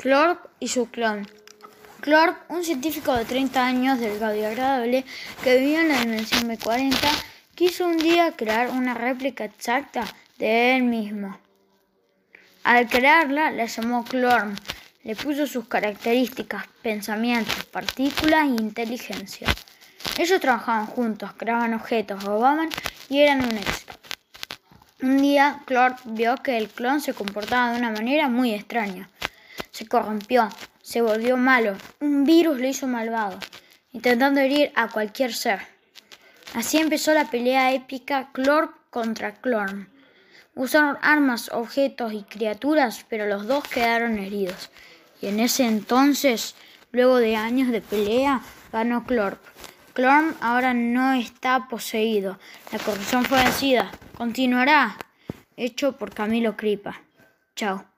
Clorp y su clon. Clorp, un científico de 30 años, delgado y agradable, que vivía en la dimensión B40, quiso un día crear una réplica exacta de él mismo. Al crearla, la llamó Clorm, le puso sus características, pensamientos, partículas e inteligencia. Ellos trabajaban juntos, creaban objetos, robaban y eran un éxito. Un día, Clorp vio que el clon se comportaba de una manera muy extraña se corrompió, se volvió malo, un virus lo hizo malvado, intentando herir a cualquier ser. Así empezó la pelea épica Clorp contra Clorm. Usaron armas, objetos y criaturas, pero los dos quedaron heridos. Y en ese entonces, luego de años de pelea, ganó Clorp. Clorm ahora no está poseído. La corrupción fue vencida. Continuará. Hecho por Camilo Cripa. Chao.